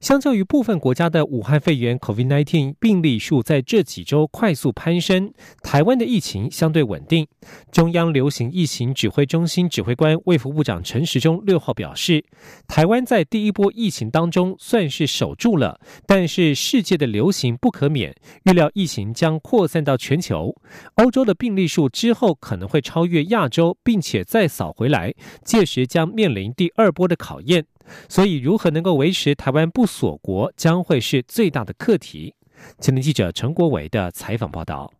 相较于部分国家的武汉肺炎 （COVID-19） 病例数在这几周快速攀升，台湾的疫情相对稳定。中央流行疫情指挥中心指挥官卫福部长陈时中六号表示，台湾在第一波疫情当中算是守住了，但是世界的流行不可免，预料疫情将扩散到全球。欧洲的病例数之后可能会超越亚洲，并且再扫回来，届时将面临第二波的考验。所以，如何能够维持台湾不锁国，将会是最大的课题。前天记者陈国伟的采访报道。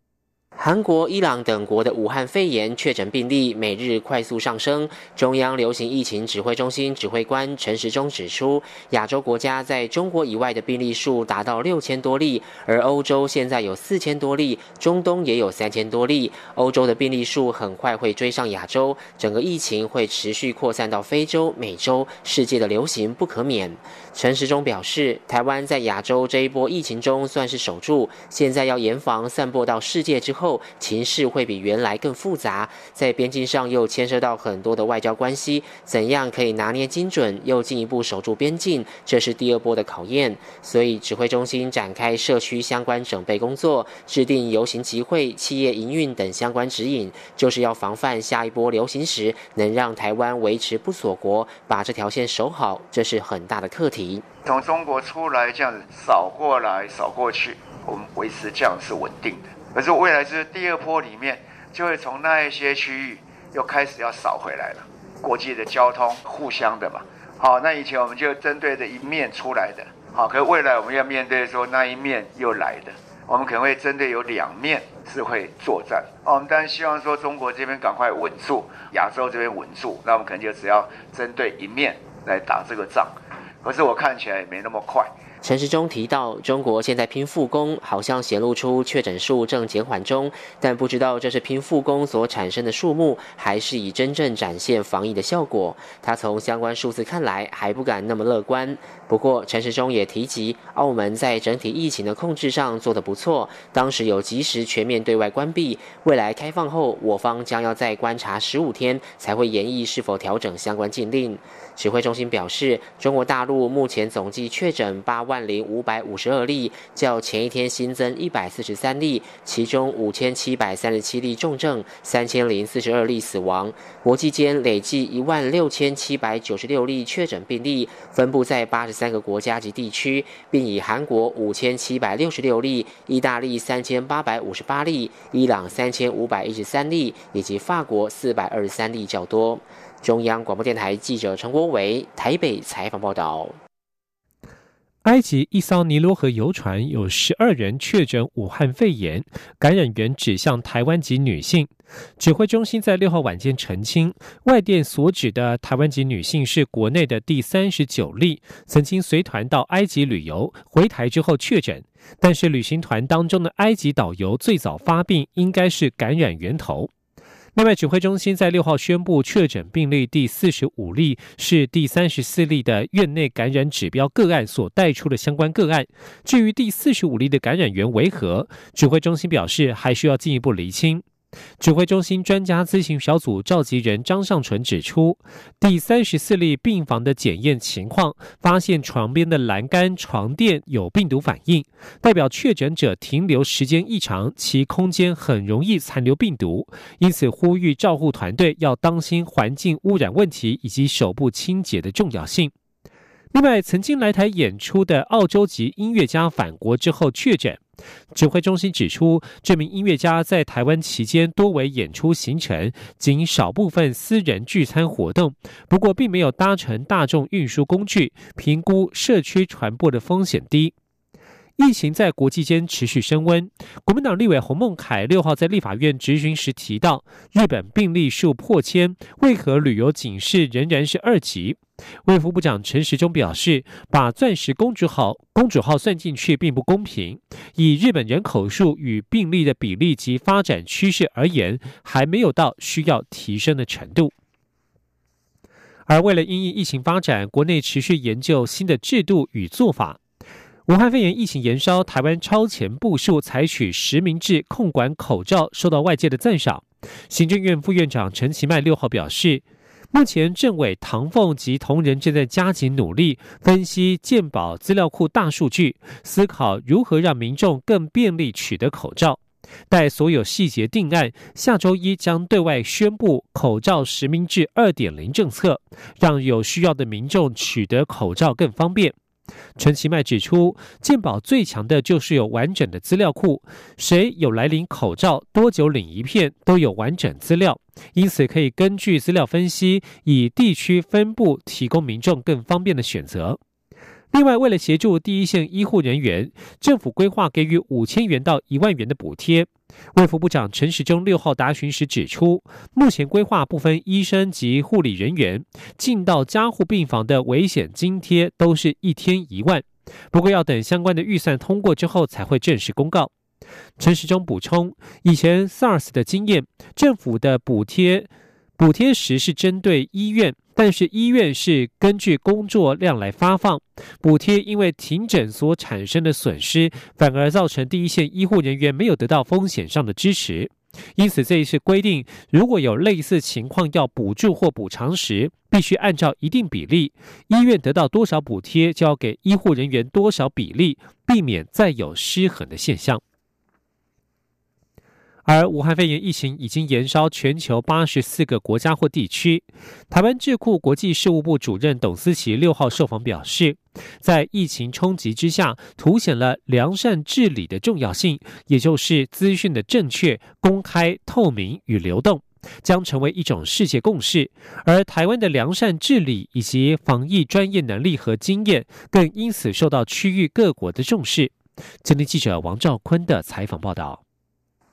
韩国、伊朗等国的武汉肺炎确诊病例每日快速上升。中央流行疫情指挥中心指挥官陈时中指出，亚洲国家在中国以外的病例数达到六千多例，而欧洲现在有四千多例，中东也有三千多例。欧洲的病例数很快会追上亚洲，整个疫情会持续扩散到非洲、美洲，世界的流行不可免。陈时中表示，台湾在亚洲这一波疫情中算是守住，现在要严防散播到世界之后。情势会比原来更复杂，在边境上又牵涉到很多的外交关系，怎样可以拿捏精准，又进一步守住边境，这是第二波的考验。所以指挥中心展开社区相关准备工作，制定游行集会、企业营运等相关指引，就是要防范下一波流行时，能让台湾维持不锁国，把这条线守好，这是很大的课题。从中国出来这样子扫过来扫过去，我们维持这样是稳定的。可是未来是第二波里面，就会从那一些区域又开始要扫回来了。国际的交通互相的嘛，好，那以前我们就针对着一面出来的，好，可是未来我们要面对说那一面又来的，我们可能会针对有两面是会作战。我们当然希望说中国这边赶快稳住，亚洲这边稳住，那我们可能就只要针对一面来打这个仗。可是我看起来也没那么快。陈时中提到，中国现在拼复工，好像显露出确诊数正减缓中，但不知道这是拼复工所产生的数目，还是以真正展现防疫的效果。他从相关数字看来，还不敢那么乐观。不过，陈时中也提及，澳门在整体疫情的控制上做得不错，当时有及时全面对外关闭。未来开放后，我方将要再观察十五天，才会研议是否调整相关禁令。指挥中心表示，中国大陆目前总计确诊八万零五百五十二例，较前一天新增一百四十三例，其中五千七百三十七例重症，三千零四十二例死亡。国际间累计一万六千七百九十六例确诊病例，分布在八十三个国家及地区，并以韩国五千七百六十六例、意大利三千八百五十八例、伊朗三千五百一十三例以及法国四百二十三例较多。中央广播电台记者陈国伟台北采访报道：埃及一艘尼罗河游船有十二人确诊武汉肺炎，感染源指向台湾籍女性。指挥中心在六号晚间澄清，外电所指的台湾籍女性是国内的第三十九例，曾经随团到埃及旅游，回台之后确诊，但是旅行团当中的埃及导游最早发病，应该是感染源头。另外，指挥中心在六号宣布，确诊病例第四十五例是第三十四例的院内感染指标个案所带出的相关个案。至于第四十五例的感染源为何，指挥中心表示还需要进一步厘清。指挥中心专家咨询小组召集人张尚纯指出，第三十四例病房的检验情况发现床边的栏杆、床垫有病毒反应，代表确诊者停留时间异常，其空间很容易残留病毒，因此呼吁照护团队要当心环境污染问题以及手部清洁的重要性。另外，曾经来台演出的澳洲籍音乐家返国之后确诊。指挥中心指出，这名音乐家在台湾期间多为演出行程，仅少部分私人聚餐活动。不过，并没有搭乘大众运输工具，评估社区传播的风险低。疫情在国际间持续升温。国民党立委洪孟凯六号在立法院质询时提到，日本病例数破千，为何旅游警示仍然是二级？卫福部长陈时中表示，把钻石公主号公主号算进去并不公平。以日本人口数与病例的比例及发展趋势而言，还没有到需要提升的程度。而为了因应疫情发展，国内持续研究新的制度与做法。武汉肺炎疫情延烧，台湾超前部署，采取实名制控管口罩，受到外界的赞赏。行政院副院长陈其迈六号表示，目前政委唐凤及同仁正在加紧努力分析健保资料库大数据，思考如何让民众更便利取得口罩。待所有细节定案，下周一将对外宣布口罩实名制二点零政策，让有需要的民众取得口罩更方便。陈其迈指出，健保最强的就是有完整的资料库，谁有来领口罩，多久领一片，都有完整资料，因此可以根据资料分析，以地区分布提供民众更方便的选择。另外，为了协助第一线医护人员，政府规划给予五千元到一万元的补贴。卫福部长陈时中六号答询时指出，目前规划部分医生及护理人员进到加护病房的危险津贴都是一天一万，不过要等相关的预算通过之后才会正式公告。陈时中补充，以前 SARS 的经验，政府的补贴补贴时是针对医院。但是医院是根据工作量来发放补贴，因为停诊所产生的损失，反而造成第一线医护人员没有得到风险上的支持。因此这一次规定，如果有类似情况要补助或补偿时，必须按照一定比例，医院得到多少补贴，就要给医护人员多少比例，避免再有失衡的现象。而武汉肺炎疫情已经延烧全球八十四个国家或地区。台湾智库国际事务部主任董思琪六号受访表示，在疫情冲击之下，凸显了良善治理的重要性，也就是资讯的正确、公开、透明与流动，将成为一种世界共识。而台湾的良善治理以及防疫专业能力和经验，更因此受到区域各国的重视。今天记者王兆坤的采访报道。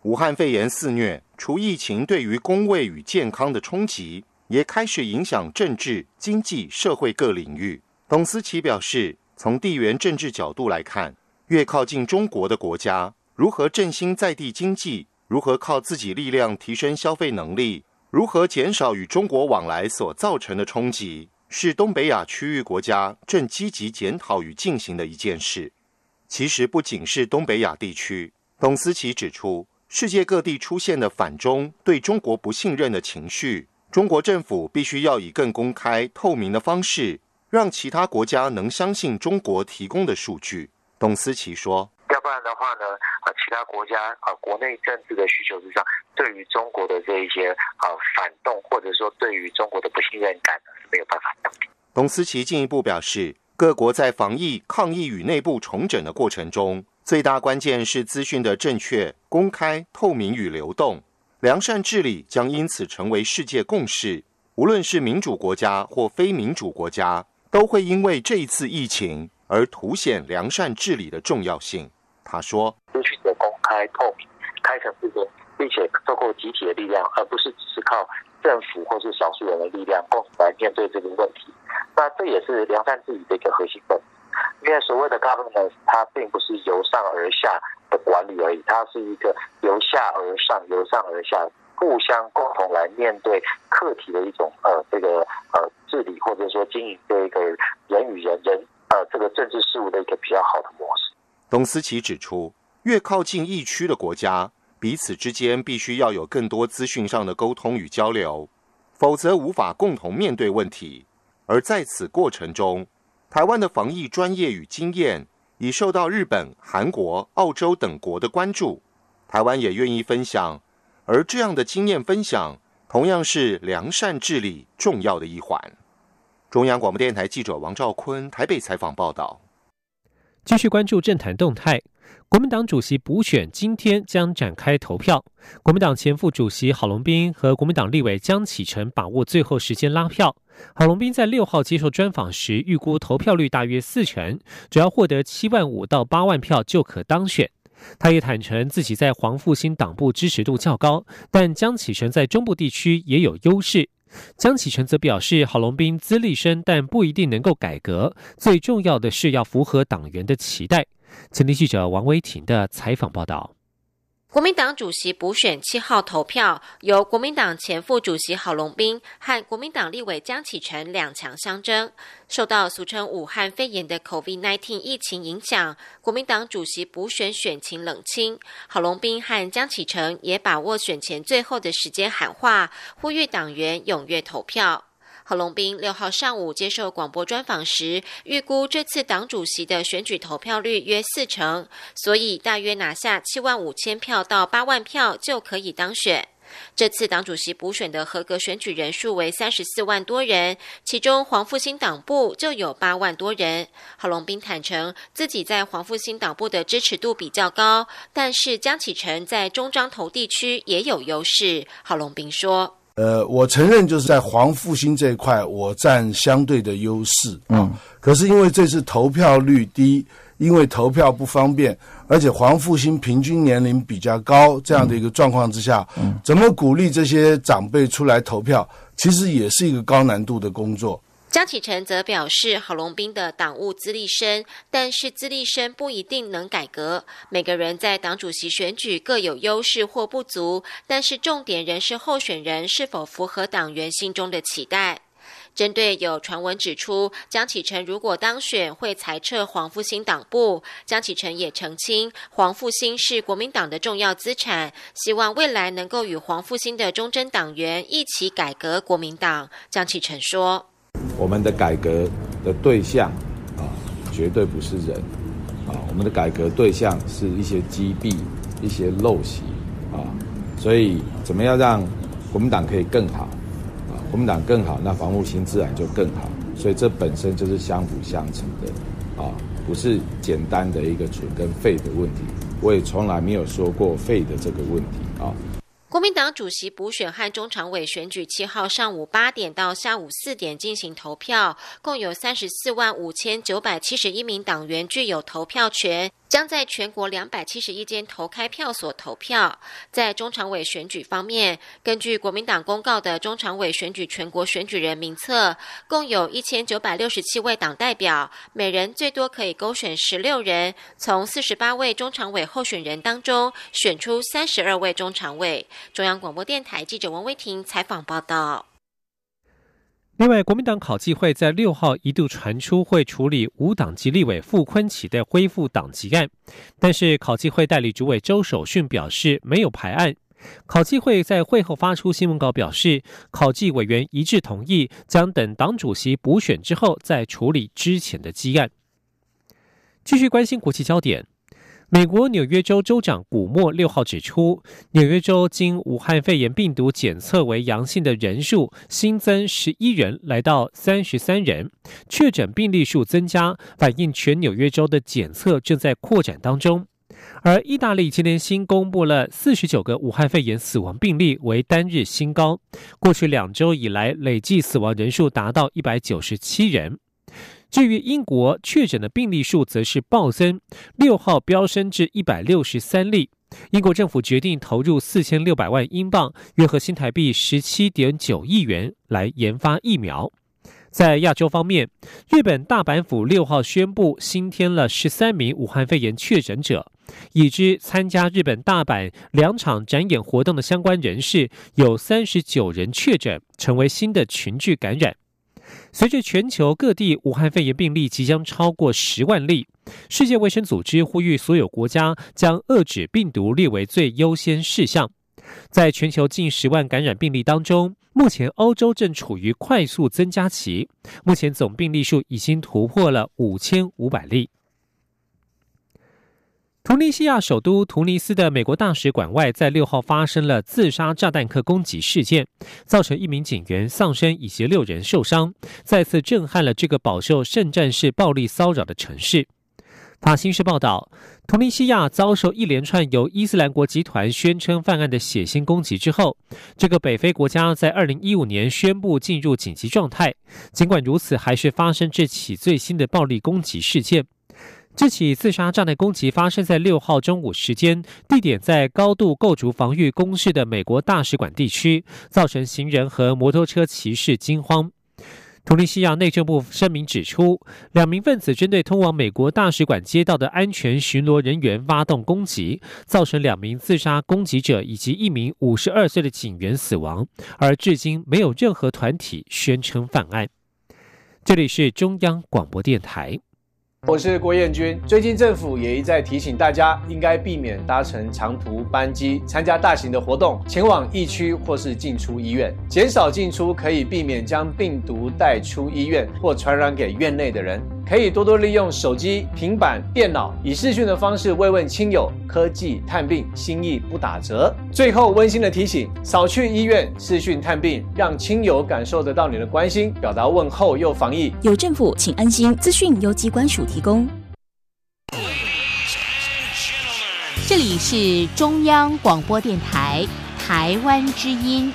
武汉肺炎肆虐，除疫情对于工位与健康的冲击，也开始影响政治、经济、社会各领域。董思琪表示，从地缘政治角度来看，越靠近中国的国家，如何振兴在地经济，如何靠自己力量提升消费能力，如何减少与中国往来所造成的冲击，是东北亚区域国家正积极检讨与进行的一件事。其实不仅是东北亚地区，董思琪指出。世界各地出现的反中、对中国不信任的情绪，中国政府必须要以更公开、透明的方式，让其他国家能相信中国提供的数据。董思琪说：“要不然的话呢，啊，其他国家啊，国内政治的需求之上，对于中国的这一些啊反动，或者说对于中国的不信任感是没有办法的。”董思琪进一步表示，各国在防疫、抗疫与内部重整的过程中。最大关键是资讯的正确、公开、透明与流动，良善治理将因此成为世界共识。无论是民主国家或非民主国家，都会因为这一次疫情而凸显良善治理的重要性。他说：“资讯的公开、透明、开诚布公，并且透过集体的力量，而不是只是靠政府或是少数人的力量共同来面对这个问题。那这也是良善治理的一个核心本。”因为所谓的 governance，它并不是由上而下的管理而已，它是一个由下而上、由上而下互相共同来面对课题的一种呃这个呃治理或者说经营这个人与人人呃这个政治事务的一个比较好的模式。董思琪指出，越靠近疫区的国家，彼此之间必须要有更多资讯上的沟通与交流，否则无法共同面对问题。而在此过程中，台湾的防疫专业与经验已受到日本、韩国、澳洲等国的关注，台湾也愿意分享，而这样的经验分享同样是良善治理重要的一环。中央广播电台记者王兆坤台北采访报道。继续关注政坛动态，国民党主席补选今天将展开投票。国民党前副主席郝龙斌和国民党立委江启臣把握最后时间拉票。郝龙斌在六号接受专访时预估投票率大约四成，只要获得七万五到八万票就可当选。他也坦诚自己在黄复兴党部支持度较高，但江启臣在中部地区也有优势。江启臣则表示，郝龙斌资历深，但不一定能够改革，最重要的是要符合党员的期待。前天记者王威婷的采访报道。国民党主席补选七号投票，由国民党前副主席郝龙斌和国民党立委江启臣两强相争。受到俗称武汉肺炎的 COVID-19 疫情影响，国民党主席补选选情冷清。郝龙斌和江启臣也把握选前最后的时间喊话，呼吁党员踊跃投票。郝龙斌六号上午接受广播专访时，预估这次党主席的选举投票率约四成，所以大约拿下七万五千票到八万票就可以当选。这次党主席补选的合格选举人数为三十四万多人，其中黄复兴党部就有八万多人。郝龙斌坦诚自己在黄复兴党部的支持度比较高，但是江启臣在中彰投地区也有优势。郝龙斌说。呃，我承认就是在黄复兴这一块，我占相对的优势啊。可是因为这次投票率低，因为投票不方便，而且黄复兴平均年龄比较高，这样的一个状况之下，怎么鼓励这些长辈出来投票，其实也是一个高难度的工作。江启臣则表示，郝龙斌的党务资历深，但是资历深不一定能改革。每个人在党主席选举各有优势或不足，但是重点仍是候选人是否符合党员心中的期待。针对有传闻指出江启臣如果当选会裁撤黄复兴党部，江启臣也澄清，黄复兴是国民党的重要资产，希望未来能够与黄复兴的忠贞党员一起改革国民党。江启臣说。我们的改革的对象啊，绝对不是人啊，我们的改革对象是一些积弊、一些陋习啊，所以怎么样让国民党可以更好啊？国民党更好，那防护心自然就更好，所以这本身就是相辅相成的啊，不是简单的一个准跟废的问题。我也从来没有说过废的这个问题啊。国民党主席补选和中常委选举七号上午八点到下午四点进行投票，共有三十四万五千九百七十一名党员具有投票权。将在全国两百七十一间投开票所投票。在中常委选举方面，根据国民党公告的中常委选举全国选举人名册，共有一千九百六十七位党代表，每人最多可以勾选十六人。从四十八位中常委候选人当中，选出三十二位中常委。中央广播电台记者王威婷采访报道。另外，国民党考纪会在六号一度传出会处理无党籍立委傅昆萁的恢复党籍案，但是考纪会代理主委周守训表示没有排案。考纪会在会后发出新闻稿表示，考纪委员一致同意将等党主席补选之后再处理之前的积案。继续关心国际焦点。美国纽约州州长古默六号指出，纽约州经武汉肺炎病毒检测为阳性的人数新增十一人，来到三十三人，确诊病例数增加，反映全纽约州的检测正在扩展当中。而意大利今天新公布了四十九个武汉肺炎死亡病例，为单日新高，过去两周以来累计死亡人数达到一百九十七人。至于英国确诊的病例数，则是暴增，六号飙升至一百六十三例。英国政府决定投入四千六百万英镑，约合新台币十七点九亿元，来研发疫苗。在亚洲方面，日本大阪府六号宣布新添了十三名武汉肺炎确诊者，已知参加日本大阪两场展演活动的相关人士有三十九人确诊，成为新的群聚感染。随着全球各地武汉肺炎病例即将超过十万例，世界卫生组织呼吁所有国家将遏制病毒列为最优先事项。在全球近十万感染病例当中，目前欧洲正处于快速增加期，目前总病例数已经突破了五千五百例。突尼西亚首都突尼斯的美国大使馆外，在六号发生了自杀炸弹客攻击事件，造成一名警员丧生以及六人受伤，再次震撼了这个饱受圣战式暴力骚扰的城市。法新社报道，突尼西亚遭受一连串由伊斯兰国集团宣称犯案的血腥攻击之后，这个北非国家在二零一五年宣布进入紧急状态。尽管如此，还是发生这起最新的暴力攻击事件。这起自杀炸弹攻击发生在六号中午时间，地点在高度构筑防御工事的美国大使馆地区，造成行人和摩托车骑士惊慌。突尼西亚内政部声明指出，两名分子针对通往美国大使馆街道的安全巡逻人员发动攻击，造成两名自杀攻击者以及一名五十二岁的警员死亡，而至今没有任何团体宣称犯案。这里是中央广播电台。我是郭彦军。最近政府也一再提醒大家，应该避免搭乘长途班机、参加大型的活动、前往疫区或是进出医院，减少进出可以避免将病毒带出医院或传染给院内的人。可以多多利用手机、平板、电脑，以视讯的方式慰问亲友。科技探病，心意不打折。最后温馨的提醒：少去医院视讯探病，让亲友感受得到你的关心，表达问候又防疫。有政府，请安心。资讯由机关署提提供。这里是中央广播电台台湾之音。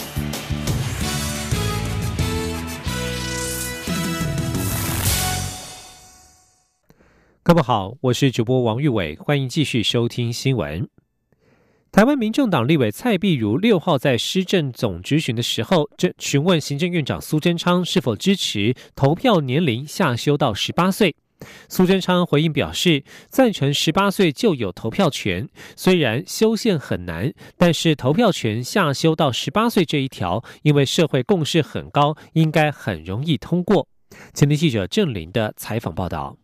各位好，我是主播王玉伟，欢迎继续收听新闻。台湾民众党立委蔡碧如六号在施政总执行的时候，这询问行政院长苏贞昌是否支持投票年龄下修到十八岁。苏贞昌回应表示，赞成十八岁就有投票权，虽然修宪很难，但是投票权下修到十八岁这一条，因为社会共识很高，应该很容易通过。前天记者郑林的采访报道。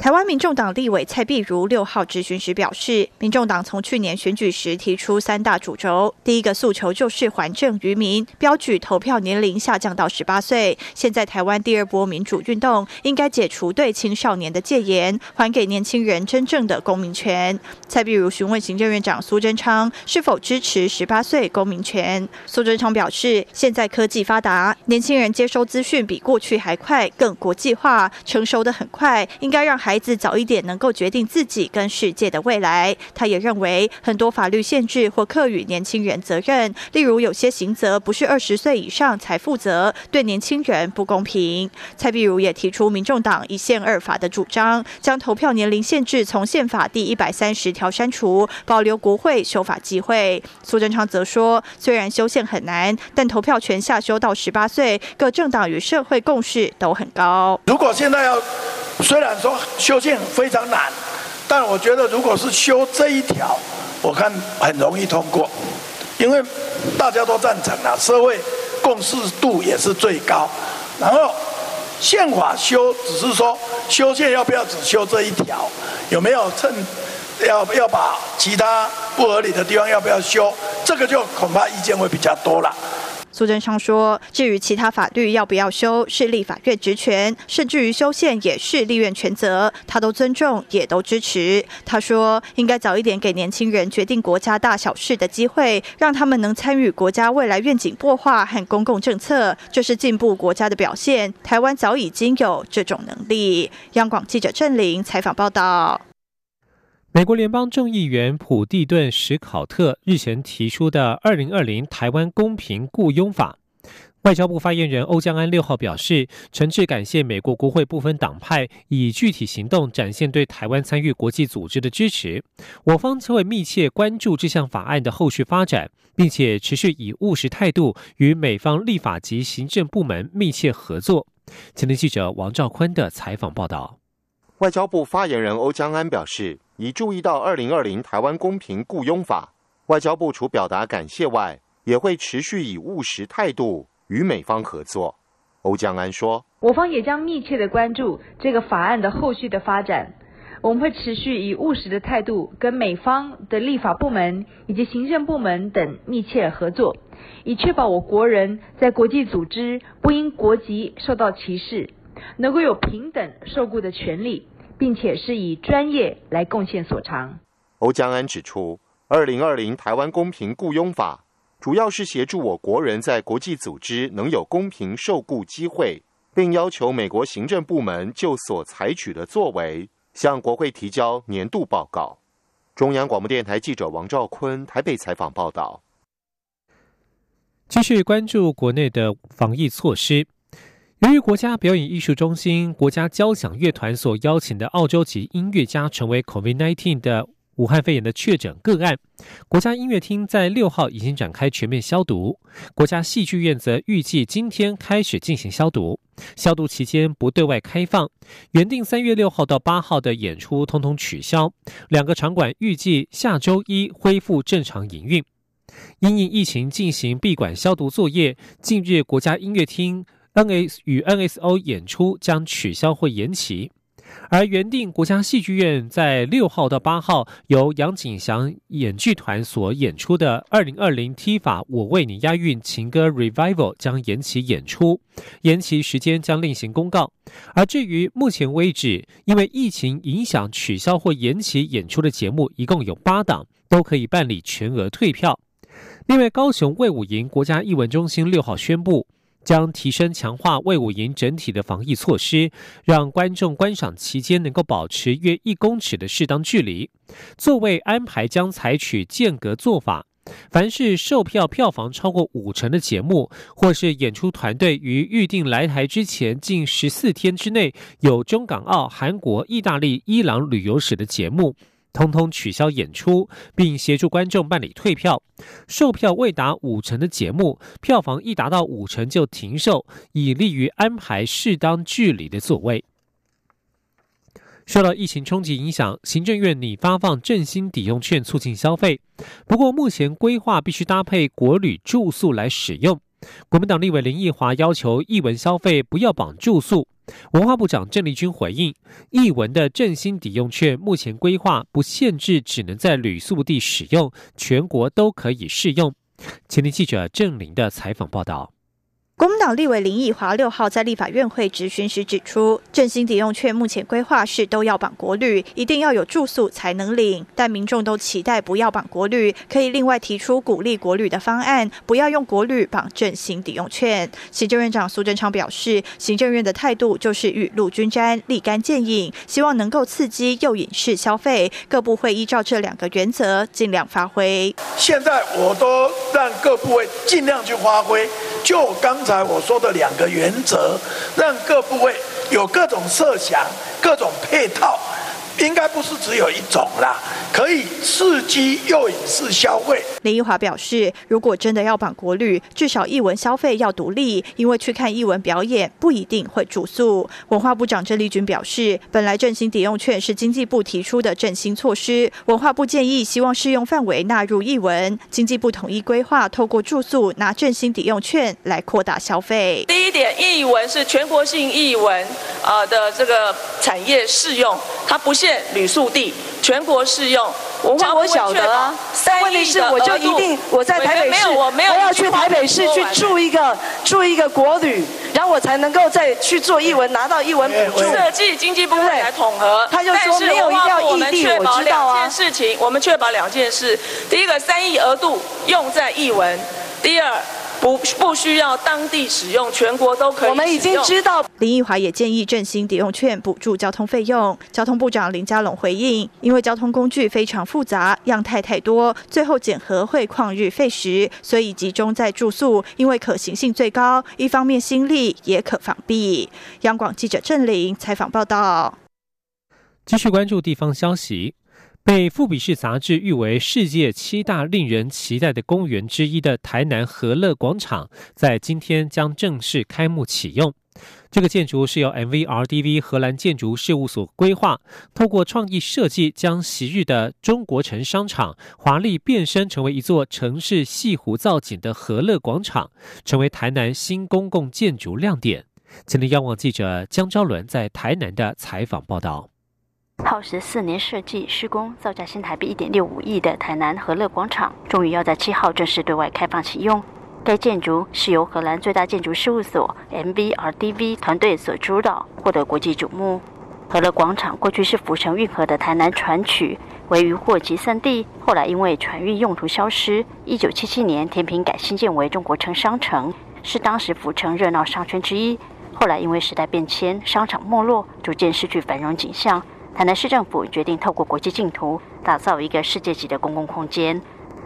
台湾民众党立委蔡碧如六号质询时表示，民众党从去年选举时提出三大主轴，第一个诉求就是还政于民，标举投票年龄下降到十八岁。现在台湾第二波民主运动，应该解除对青少年的戒严，还给年轻人真正的公民权。蔡碧如询问行政院长苏贞昌是否支持十八岁公民权，苏贞昌表示，现在科技发达，年轻人接收资讯比过去还快，更国际化，成熟的很快，应该让孩。孩子早一点能够决定自己跟世界的未来。他也认为很多法律限制或课予年轻人责任，例如有些刑责不是二十岁以上才负责，对年轻人不公平。蔡碧如也提出民众党一宪二法的主张，将投票年龄限制从宪法第一百三十条删除，保留国会修法机会。苏贞昌则说，虽然修宪很难，但投票权下修到十八岁，各政党与社会共识都很高。如果现在要，虽然说。修宪非常难，但我觉得如果是修这一条，我看很容易通过，因为大家都赞成了，社会共识度也是最高。然后宪法修只是说修宪要不要只修这一条，有没有趁要要把其他不合理的地方要不要修，这个就恐怕意见会比较多了。苏贞昌说：“至于其他法律要不要修，是立法院职权，甚至于修宪也是立院权责，他都尊重，也都支持。”他说：“应该早一点给年轻人决定国家大小事的机会，让他们能参与国家未来愿景擘画和公共政策，这是进步国家的表现。台湾早已经有这种能力。”央广记者郑玲采访报道。美国联邦众议员普蒂顿·史考特日前提出的《二零二零台湾公平雇佣法》，外交部发言人欧江安六号表示，诚挚感谢美国国会部分党派以具体行动展现对台湾参与国际组织的支持。我方将会密切关注这项法案的后续发展，并且持续以务实态度与美方立法及行政部门密切合作。前天记者王兆坤的采访报道。外交部发言人欧江安表示。已注意到二零二零台湾公平雇佣法，外交部除表达感谢外，也会持续以务实态度与美方合作。欧江安说：“我方也将密切的关注这个法案的后续的发展，我们会持续以务实的态度跟美方的立法部门以及行政部门等密切合作，以确保我国人在国际组织不因国籍受到歧视，能够有平等受雇的权利。”并且是以专业来贡献所长。欧江安指出，二零二零台湾公平雇佣法主要是协助我国人在国际组织能有公平受雇机会，并要求美国行政部门就所采取的作为向国会提交年度报告。中央广播电台记者王兆坤台北采访报道。继续关注国内的防疫措施。由于国家表演艺术中心国家交响乐团所邀请的澳洲籍音乐家成为 COVID-19 的武汉肺炎的确诊个案，国家音乐厅在六号已经展开全面消毒。国家戏剧院则预计今天开始进行消毒，消毒期间不对外开放。原定三月六号到八号的演出通通取消，两个场馆预计下周一恢复正常营运。因应疫情进行闭馆消毒作业，近日国家音乐厅。N.S. 与 N.S.O 演出将取消或延期，而原定国家戏剧院在六号到八号由杨景祥演剧团所演出的二零二零踢法我为你押韵情歌 Revival 将延期演出，延期时间将另行公告。而至于目前为止因为疫情影响取消或延期演出的节目，一共有八档，都可以办理全额退票。另外，高雄卫武营国家艺文中心六号宣布。将提升强化魏武营整体的防疫措施，让观众观赏期间能够保持约一公尺的适当距离。座位安排将采取间隔做法。凡是售票票房超过五成的节目，或是演出团队于预定来台之前近十四天之内有中港澳、韩国、意大利、伊朗旅游史的节目。通通取消演出，并协助观众办理退票。售票未达五成的节目，票房一达到五成就停售，以利于安排适当距离的座位。受到疫情冲击影响，行政院拟发放振兴抵用券促进消费，不过目前规划必须搭配国旅住宿来使用。国民党立委林奕华要求艺文消费不要绑住宿。文化部长郑丽君回应，艺文的振兴抵用券目前规划不限制，只能在旅宿地使用，全国都可以适用。前天记者郑玲的采访报道。国民党立委林奕华六号在立法院会质询时指出，振兴抵用券目前规划是都要绑国旅，一定要有住宿才能领。但民众都期待不要绑国旅，可以另外提出鼓励国旅的方案，不要用国旅绑振兴抵用券。行政院长苏贞昌表示，行政院的态度就是雨露均沾，立竿见影，希望能够刺激诱引式消费。各部会依照这两个原则尽量发挥。现在我都让各部会尽量去发挥，就刚。才我说的两个原则，让各部位有各种设想、各种配套。应该不是只有一种啦，可以刺激又引式消费。林奕华表示，如果真的要绑国旅，至少艺文消费要独立，因为去看艺文表演不一定会住宿。文化部长郑丽君表示，本来振兴抵用券是经济部提出的振兴措施，文化部建议希望适用范围纳入艺文，经济部统一规划，透过住宿拿振兴抵用券来扩大消费。第一点，艺文是全国性艺文呃的这个产业适用，它不限。旅宿地全国适用，文化我晓得啊。但问题是，我就一定我在台北市，我要去台北市去住一个住一个国旅，然后我才能够再去做译文，拿到译文补助。设计经济部会来统合，他就说没有一定要异地，我知道啊。事情我们确保两件事：第一个，三亿额度用在译文；第二。不不需要当地使用，全国都可以。我们已经知道。林奕华也建议振兴抵用券补助交通费用。交通部长林佳龙回应，因为交通工具非常复杂，样态太多，最后检核会旷日费时，所以集中在住宿，因为可行性最高，一方面心力也可防避。央广记者郑玲采访报道。继续关注地方消息。被《富比士》杂志誉为世界七大令人期待的公园之一的台南和乐广场，在今天将正式开幕启用。这个建筑是由 MVRDV 荷兰建筑事务所规划，透过创意设计，将昔日的中国城商场华丽变身成为一座城市西湖造景的和乐广场，成为台南新公共建筑亮点。今天央网记者江昭伦在台南的采访报道。耗时四年设计施工，造价新台币一点六五亿的台南和乐广场，终于要在七号正式对外开放启用。该建筑是由荷兰最大建筑事务所 MVRDV 团队所主导，获得国际瞩目。和乐广场过去是府城运河的台南船渠，为渔获集散地，后来因为船运用途消失，一九七七年填平改新建为中国城商城，是当时府城热闹商圈之一。后来因为时代变迁，商场没落，逐渐失去繁荣景象。台南市政府决定透过国际竞图，打造一个世界级的公共空间。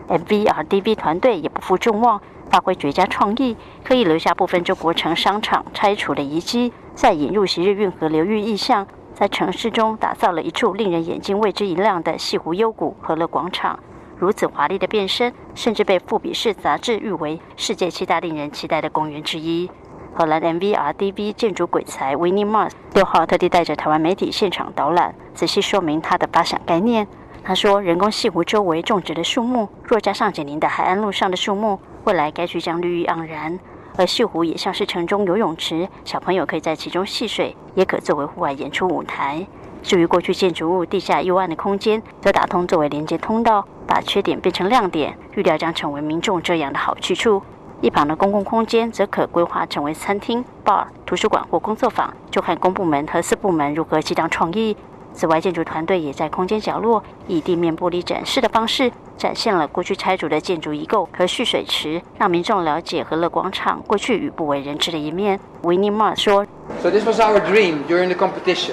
MVRDV 团队也不负众望，发挥绝佳创意，可以留下部分中国城商场拆除的遗迹，再引入昔日运河流域意象，在城市中打造了一处令人眼睛为之一亮的西湖幽谷和乐广场。如此华丽的变身，甚至被《富比士》杂志誉为世界七大令人期待的公园之一。荷兰 MVRDV 建筑鬼才 Winnie Mars 六号特地带着台湾媒体现场导览，仔细说明他的发想概念。他说：“人工西湖周围种植的树木，若加上紧邻的海岸路上的树木，未来该区将绿意盎然。而西湖也像是城中游泳池，小朋友可以在其中戏水，也可作为户外演出舞台。至于过去建筑物地下幽暗的空间，则打通作为连接通道，把缺点变成亮点，预料将成为民众这样的好去处。一旁的公共空间则可规划成为餐厅、bar、图书馆或工作坊，就看公部门和私部门如何激荡创意。”此外，建筑团队也在空间角落以地面玻璃展示的方式，展现了过去拆除的建筑遗构和蓄水池，让民众了解和乐广场过去与不为人知的一面。维尼马说：“So this was our dream during the competition,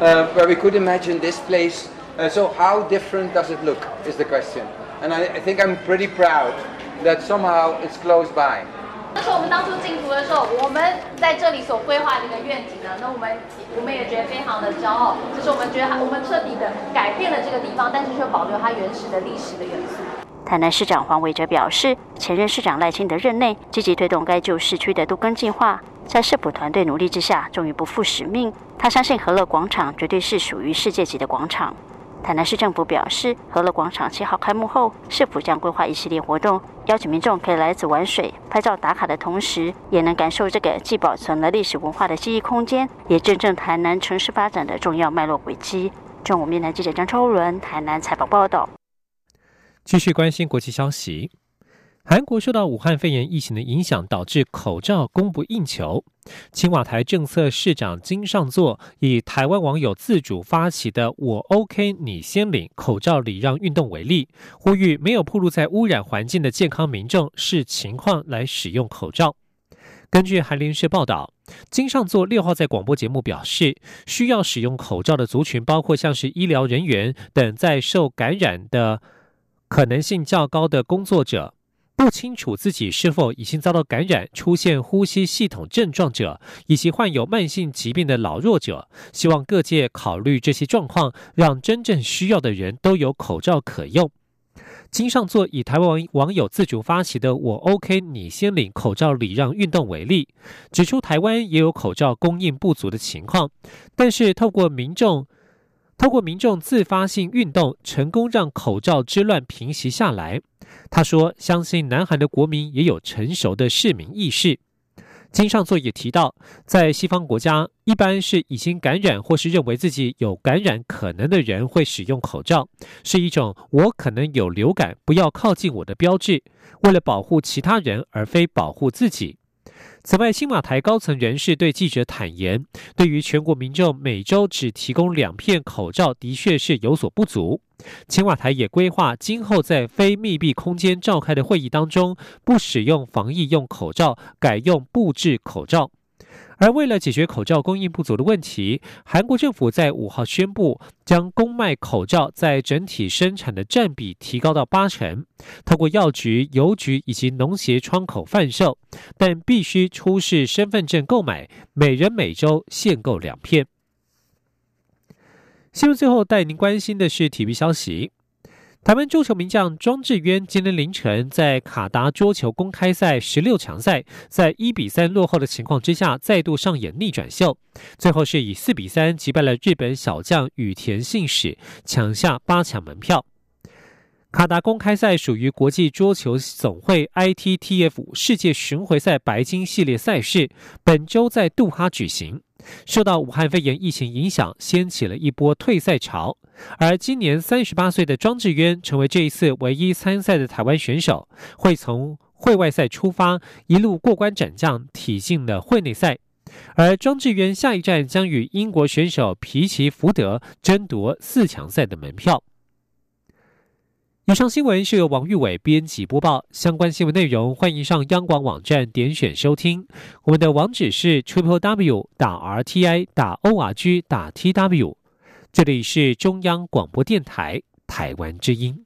uh, where we could imagine this place. Uh, so how different does it look? Is the question. And I, I think I'm pretty proud that somehow it's close by.” 那时候我们当初进图的时候，我们在这里所规划的一个愿景呢，那我们我们也觉得非常的骄傲，就是我们觉得我们彻底的改变了这个地方，但是却保留它原始的历史的元素。台南市长黄伟哲表示，前任市长赖清德任内积极推动该旧市区的都更计划，在市府团队努力之下，终于不负使命。他相信和乐广场绝对是属于世界级的广场。台南市政府表示，和乐广场七号开幕后，市府将规划一系列活动，邀请民众可以来此玩水、拍照打卡的同时，也能感受这个既保存了历史文化的记忆空间，也见证台南城市发展的重要脉络轨迹。中午面谈记者张超伦台南采访报道。继续关心国际消息。韩国受到武汉肺炎疫情的影响，导致口罩供不应求。青瓦台政策市长金尚作以台湾网友自主发起的“我 OK 你先领”口罩礼让运动为例，呼吁没有暴露在污染环境的健康民众视情况来使用口罩。根据韩联社报道，金尚作六号在广播节目表示，需要使用口罩的族群包括像是医疗人员等在受感染的可能性较高的工作者。不清楚自己是否已经遭到感染、出现呼吸系统症状者，以及患有慢性疾病的老弱者，希望各界考虑这些状况，让真正需要的人都有口罩可用。金上座以台湾网友自主发起的“我 OK 你先领”口罩礼让运动为例，指出台湾也有口罩供应不足的情况，但是透过民众。透过民众自发性运动，成功让口罩之乱平息下来。他说：“相信南韩的国民也有成熟的市民意识。”金上座也提到，在西方国家，一般是已经感染或是认为自己有感染可能的人会使用口罩，是一种我可能有流感，不要靠近我的标志，为了保护其他人而非保护自己。此外，青马台高层人士对记者坦言，对于全国民众每周只提供两片口罩，的确是有所不足。青瓦台也规划今后在非密闭空间召开的会议当中，不使用防疫用口罩，改用布制口罩。而为了解决口罩供应不足的问题，韩国政府在五号宣布，将公卖口罩在整体生产的占比提高到八成，透过药局、邮局以及农协窗口贩售，但必须出示身份证购买，每人每周限购两片。新闻最后带您关心的是体育消息。台湾桌球名将庄智渊今天凌晨在卡达桌球公开赛十六强赛，在一比三落后的情况之下，再度上演逆转秀，最后是以四比三击败了日本小将羽田信史，抢下八强门票。卡达公开赛属于国际桌球总会 ITTF 世界巡回赛白金系列赛事，本周在杜哈举行。受到武汉肺炎疫情影响，掀起了一波退赛潮。而今年三十八岁的庄智渊成为这一次唯一参赛的台湾选手，会从会外赛出发，一路过关斩将，挺进了会内赛。而庄智渊下一站将与英国选手皮奇福德争夺四强赛的门票。以上新闻是由王玉伟编辑播报。相关新闻内容，欢迎上央广网站点选收听。我们的网址是 triple w 打 r t i 打 o r g 打 t w。这里是中央广播电台台湾之音。